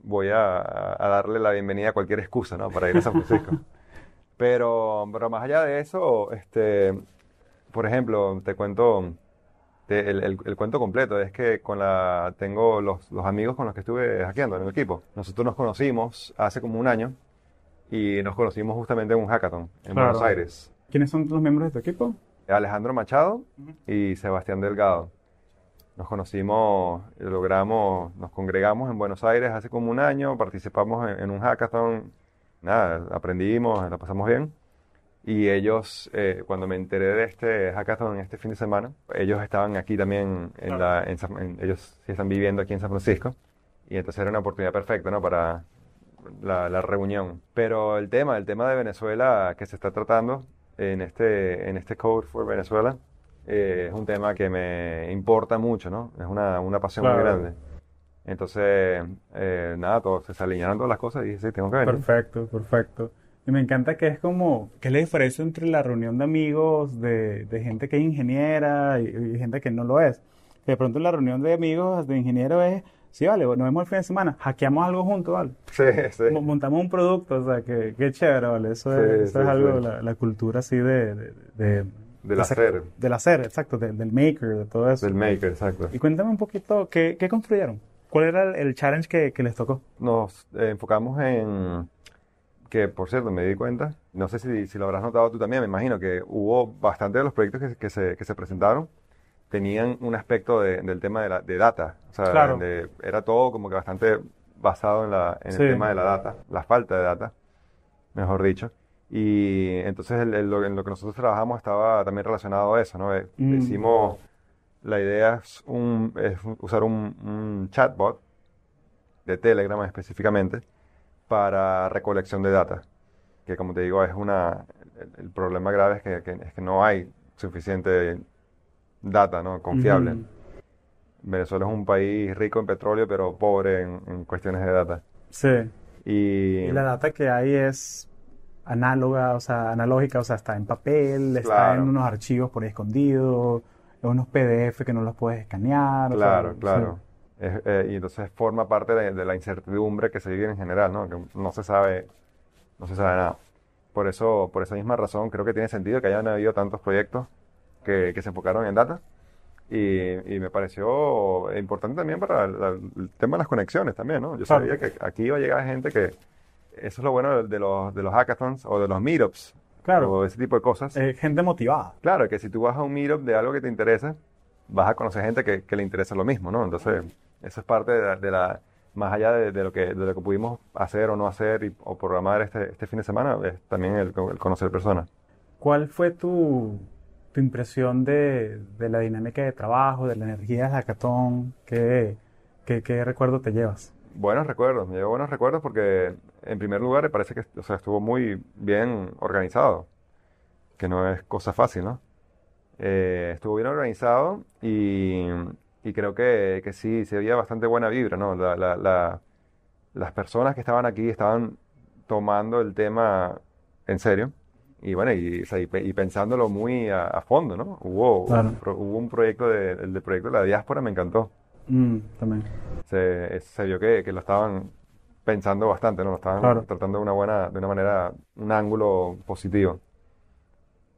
voy a, a darle la bienvenida a cualquier excusa, ¿no? Para ir a San Francisco. Pero, pero más allá de eso, este, por ejemplo, te cuento te- el, el- el cuento completo. Es que con la, tengo los, los amigos con los que estuve hackeando en el equipo. Nosotros nos conocimos hace como un año y nos conocimos justamente en un hackathon en Claro. Buenos Aires. ¿Quiénes son los miembros de tu equipo? Alejandro Machado y Sebastián Delgado. Nos conocimos, logramos, nos congregamos en Buenos Aires hace como un año, participamos en, en un hackathon, nada, aprendimos, la pasamos bien. Y ellos, eh, cuando me enteré de este hackathon este fin de semana, ellos estaban aquí también, en la, en San- en- ellos sí están viviendo aquí en San Francisco. Y entonces era una oportunidad perfecta, ¿no? Para la, la reunión. Pero el tema, el tema de Venezuela que se está tratando en este, en este Code for Venezuela, eh, es un tema que me importa mucho, ¿no? Es una, una pasión muy Claro. grande. Entonces, eh, nada, todo, se alinearon todas las cosas y dije, sí, tengo que venir. Perfecto, perfecto. Y me encanta que es como, ¿qué es la diferencia entre la reunión de amigos, de, de gente que es ingeniera y, y gente que no lo es? Que de pronto la reunión de amigos de ingenieros es, sí, vale, nos vemos el fin de semana, hackeamos algo juntos, vale. Sí, sí. Mo- Montamos un producto, o sea, que, qué chévere, vale. Eso Sí, es, eso sí, es algo, sí. la, la cultura así de... de, de- Del de hacer. Del hacer, exacto, de- del maker, de todo eso. Del maker, exacto. Y cuéntame un poquito, ¿qué, qué construyeron? ¿Cuál era el, el challenge que, que les tocó? Nos eh, enfocamos en que, por cierto, me di cuenta, no sé si, si lo habrás notado tú también, me imagino que hubo bastante de los proyectos que, que se, que se presentaron tenían un aspecto de- del tema de, la, de data. O sea, Claro. de- era todo como que bastante basado en, la, en Sí. el tema de la data, la falta de data, mejor dicho. Y entonces el- el- lo, en lo que nosotros trabajamos estaba también relacionado a eso, ¿no? Eh, Mm. Hicimos, la idea es, un, es usar un, un chatbot de Telegram específicamente para recolección de data. Que como te digo, es una, el, el problema grave es que, que- es que no hay suficiente data, ¿no? Confiable. Venezuela es un país rico en petróleo, pero pobre en, en cuestiones de data. Sí. Y, Y la data que hay es análoga, o sea, analógica, o sea, está en papel, está Claro. en unos archivos por ahí escondidos, en unos PDF que no los puedes escanear. o sea, claro, sí. Eh, y entonces forma parte de, de la incertidumbre que se vive en general, ¿no? Que no se sabe, no se sabe nada. Por eso, por esa misma razón, creo que tiene sentido que hayan habido tantos proyectos que, que se enfocaron en data. Y, y me pareció importante también para la- el tema de las conexiones también, ¿no? Yo sabía que aquí iba a llegar gente que... Eso es lo bueno de los, de los hackathons o de los meetups Claro. o ese tipo de cosas. Eh, gente motivada. Claro, que si tú vas a un meetup de algo que te interesa, vas a conocer gente que, que le interesa lo mismo, ¿no? Entonces, eso es parte de la, de la- más allá de, de lo que, de lo que pudimos hacer o no hacer y- o programar este, este fin de semana, es también el, el conocer personas. ¿Cuál fue tu, tu impresión de, de la dinámica de trabajo, de la energía del hackathon? ¿Qué, qué, qué recuerdo te llevas? Buenos recuerdos, me llevo buenos recuerdos porque, en primer lugar, me parece que o sea, estuvo muy bien organizado, que no es cosa fácil, ¿no? Eh, estuvo bien organizado y, y creo que, que sí, sí había bastante buena vibra, ¿no? La- la- la- las personas que estaban aquí estaban tomando el tema en serio y bueno, y, y pe- y pensándolo muy a, a fondo, ¿no? Hubo, Claro. un pro- hubo un proyecto, de, el del proyecto de la diáspora, me encantó Mm, también. se, se vio que, que lo estaban pensando bastante, ¿no? Lo estaban Claro. tratando de una buena, de una manera, un ángulo positivo.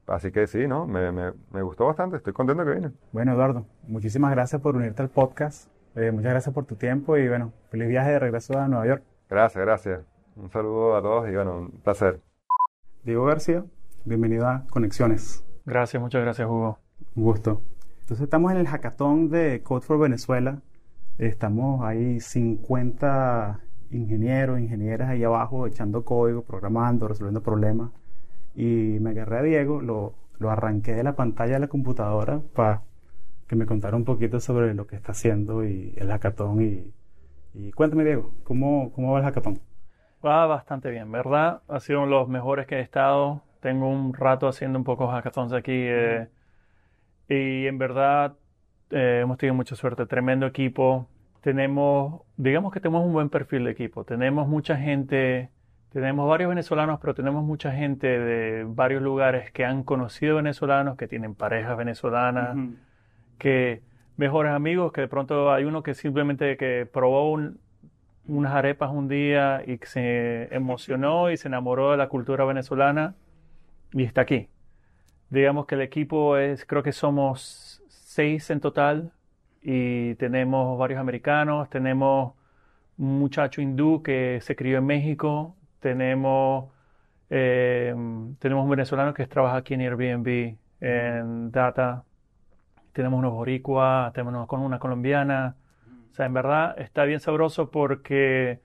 Así que sí, ¿no? Me, me, me gustó bastante, estoy contento que vine. Bueno, Eduardo, muchísimas gracias por unirte al podcast. Eh, muchas gracias por tu tiempo y bueno, feliz viaje de regreso a Nueva York. Gracias, gracias. Un saludo a todos y bueno, un placer. Diego García, bienvenido a Conexiones. Gracias, muchas gracias, Hugo. Un gusto. Entonces estamos en el hackathon de Code for Venezuela. Estamos ahí 50 ingenieros, ingenieras ahí abajo echando código, programando, resolviendo problemas. Y me agarré a Diego, lo, lo arranqué de la pantalla de la computadora para que me contara un poquito sobre lo que está haciendo y el hackathon. Y, y cuéntame, Diego, ¿cómo, ¿cómo va el hackathon? Va bastante bien, ¿verdad? Ha sido uno de los mejores que he estado. Tengo un rato haciendo un poco hackathons aquí. eh, y en verdad eh, hemos tenido mucha suerte. Tremendo equipo. Tenemos, digamos que tenemos un buen perfil de equipo. Tenemos mucha gente, tenemos varios venezolanos, pero tenemos mucha gente de varios lugares que han conocido venezolanos, que tienen parejas venezolanas, que mejores amigos, que de pronto hay uno que simplemente que probó un- unas arepas un día y que se emocionó y se enamoró de la cultura venezolana y está aquí. Digamos que el equipo es, creo que somos seis en total y tenemos varios americanos, tenemos un muchacho hindú que se crió en México, tenemos, eh, tenemos un venezolano que trabaja aquí en Airbnb, en Data, tenemos unos boricuas, tenemos con una colombiana. O sea, en verdad está bien sabroso porque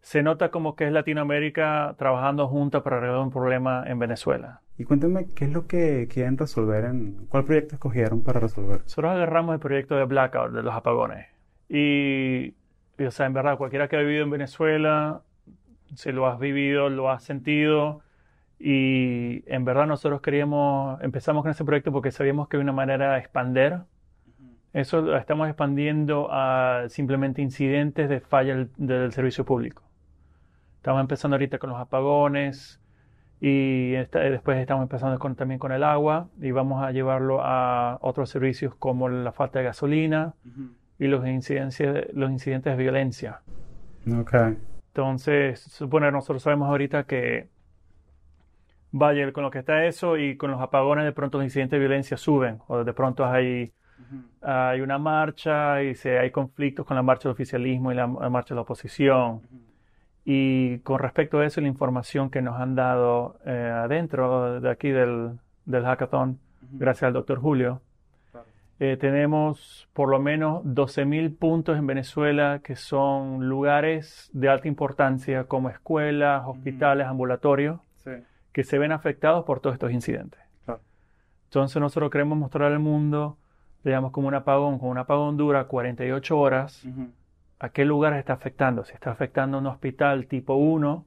se nota como que es Latinoamérica trabajando junta para resolver un problema en Venezuela. Y cuéntame, ¿qué es lo que quieren resolver? En, ¿Cuál proyecto escogieron para resolver? Nosotros agarramos el proyecto de Blackout, de los apagones. Y, y, o sea, en verdad, cualquiera que ha vivido en Venezuela, si lo has vivido, lo has sentido. Y en verdad nosotros queríamos, empezamos con ese proyecto porque sabíamos que había una manera de expander. Eso lo estamos expandiendo a simplemente incidentes de falla del, del servicio público. Estamos empezando ahorita con los apagones y esta- después estamos empezando con- también con el agua y vamos a llevarlo a otros servicios como la falta de gasolina y los incidentes, los incidentes de violencia. Ok. Entonces, suponer, nosotros sabemos ahorita que vaya con lo que está eso y con los apagones de pronto los incidentes de violencia suben o de pronto hay, hay una marcha y se, hay conflictos con la marcha del oficialismo y la, la marcha de la oposición. Y con respecto a eso, la información que nos han dado eh, adentro de aquí del, del hackathon, gracias al doctor Julio, eh, tenemos por lo menos 12.000 puntos en Venezuela que son lugares de alta importancia como escuelas, hospitales, ambulatorios, Sí. que se ven afectados por todos estos incidentes. Claro. Entonces nosotros queremos mostrar al mundo, digamos, como un apagón, como un apagón dura 48 horas, a qué lugares está afectando. Si está afectando un hospital tipo 1,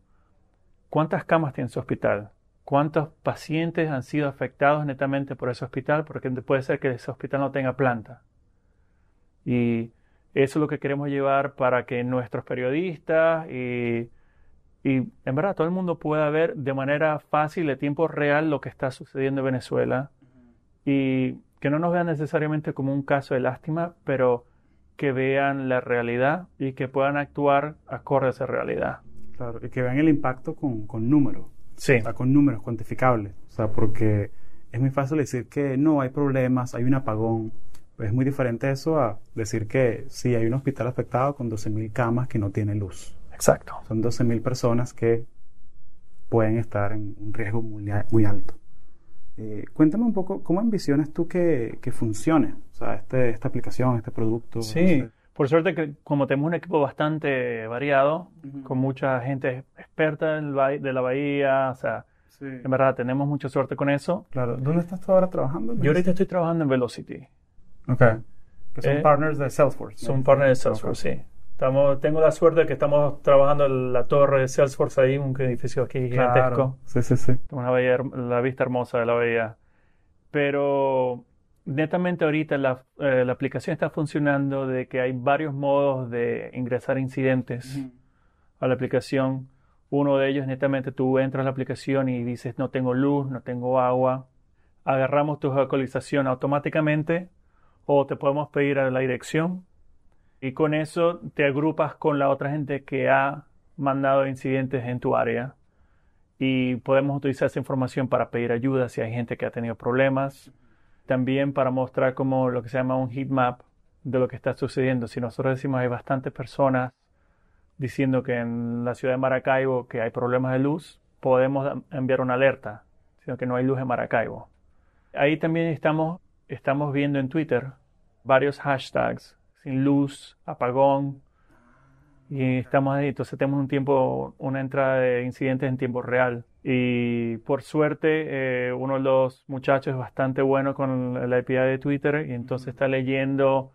¿cuántas camas tiene ese hospital? ¿Cuántos pacientes han sido afectados netamente por ese hospital? Porque puede ser que ese hospital no tenga planta. Y eso es lo que queremos llevar para que nuestros periodistas y, y en verdad todo el mundo pueda ver de manera fácil, de tiempo real, lo que está sucediendo en Venezuela. Y que no nos vean necesariamente como un caso de lástima, pero que vean la realidad y que puedan actuar acorde a esa realidad. Claro, y que vean el impacto con, con números, Sí. o sea, con números cuantificables. O sea, porque es muy fácil decir que no hay problemas, hay un apagón. Pues es muy diferente eso a decir que sí, hay un hospital afectado con 12.000 camas que no tiene luz. Exacto. Son 12.000 personas que pueden estar en un riesgo muy, alto. Eh, cuéntame un poco, ¿cómo envisionas tú que, que funcione? O sea, este, esta aplicación, este producto. Sí, no sé. Por suerte que como tenemos un equipo bastante variado, con mucha gente experta en de la bahía, o sea, Sí. en verdad tenemos mucha suerte con eso. Claro. ¿Dónde estás tú ahora trabajando? Yo ahorita estoy trabajando en Velocity, Ok. Que son Eh, partners de Salesforce. son ¿no? partner de Salesforce, sí. Estamos, tengo la suerte de que estamos trabajando en la torre de Salesforce ahí, un edificio aquí gigantesco. Claro. Sí, sí, sí. Una la vista hermosa de la bahía. Pero netamente ahorita la, eh, la aplicación está funcionando de que hay varios modos de ingresar incidentes a la aplicación. Uno de ellos netamente tú entras a la aplicación y dices no tengo luz, no tengo agua. Agarramos tu geolocalización automáticamente o te podemos pedir a la dirección y con eso te agrupas con la otra gente que ha mandado incidentes en tu área y podemos utilizar esa información para pedir ayuda si hay gente que ha tenido problemas. También para mostrar como lo que se llama un heat map de lo que está sucediendo. Si nosotros decimos hay bastantes personas diciendo que en la ciudad de Maracaibo que hay problemas de luz, podemos enviar una alerta, sino que no hay luz en Maracaibo. Ahí también estamos estamos viendo en Twitter varios hashtags, sin luz, apagón, y estamos ahí, entonces tenemos un tiempo, una entrada de incidentes en tiempo real. Y por suerte, eh, uno de los muchachos es bastante bueno con la API de Twitter y entonces está leyendo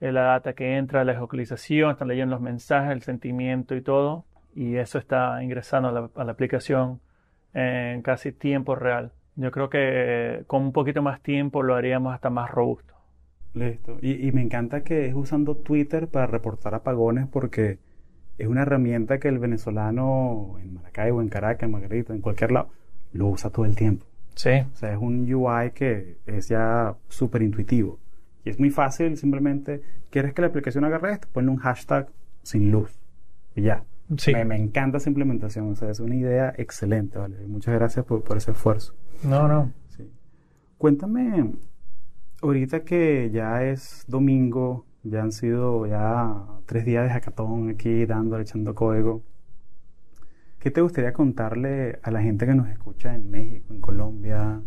eh, la data que entra, la geolocalización, está leyendo los mensajes, el sentimiento y todo. Y eso está ingresando a la, a la aplicación en casi tiempo real. Yo creo que eh, con un poquito más tiempo lo haríamos hasta más robusto. Listo. Y, y, me encanta que es usando Twitter para reportar apagones porque es una herramienta que el venezolano en Maracaibo, en Caracas, en Margarita, en cualquier lado, lo usa todo el tiempo. Sí. O sea, es un UI que es ya súper intuitivo. Y es muy fácil, simplemente, ¿quieres que la aplicación agarre esto? Ponle un hashtag sin luz. Y ya. Sí. Me, me, encanta esa implementación. O sea, es una idea excelente, ¿vale? Muchas gracias por, por ese esfuerzo. No, no. Sí. Cuéntame, ahorita que ya es domingo, ya han sido ya tres días de hackathon aquí dándole, echando código. ¿Qué te gustaría contarle a la gente que nos escucha en México, en Colombia,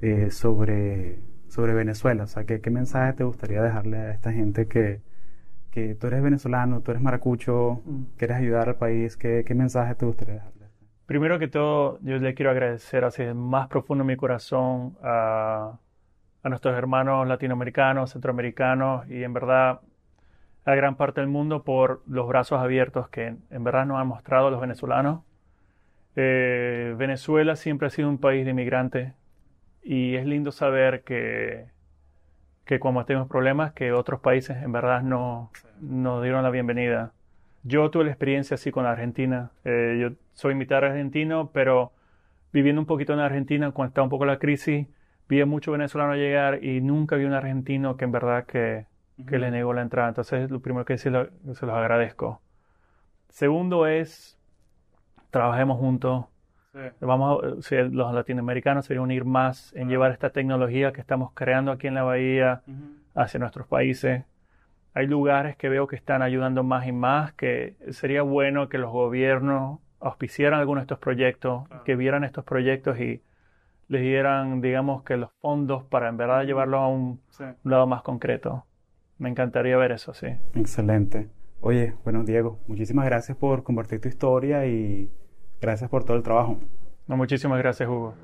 eh, sobre, sobre Venezuela? O sea, ¿qué, ¿qué, mensaje te gustaría dejarle a esta gente que, que tú eres venezolano, tú eres maracucho, mm. quieres ayudar al país? ¿Qué, ¿Qué, mensaje te gustaría dejarle? Primero que todo, yo le quiero agradecer así más profundo mi corazón a, a nuestros hermanos latinoamericanos, centroamericanos y en verdad a gran parte del mundo por los brazos abiertos que en verdad nos han mostrado los venezolanos. Eh, Venezuela siempre ha sido un país de inmigrantes y es lindo saber que, que cuando tenemos problemas que otros países en verdad no nos dieron la bienvenida. Yo tuve la experiencia así con Argentina. Eh, yo soy mitad argentino, pero viviendo un poquito en Argentina cuando estaba un poco la crisis, vi a muchos venezolanos llegar y nunca vi un argentino que en verdad que, que le negó la entrada. Entonces, lo primero que decir, se los agradezco. Segundo es, trabajemos juntos. Sí. Vamos a, si los latinoamericanos se unir más en llevar esta tecnología que estamos creando aquí en la bahía uh -huh. hacia nuestros países. Hay lugares que veo que están ayudando más y más, que sería bueno que los gobiernos auspiciaran algunos de estos proyectos, que vieran estos proyectos y les dieran, digamos, que los fondos para en verdad llevarlo a un, sí. lado más concreto. Me encantaría ver eso, sí. Excelente. Oye, bueno, Diego, muchísimas gracias por compartir tu historia y gracias por todo el trabajo. No, muchísimas gracias, Hugo.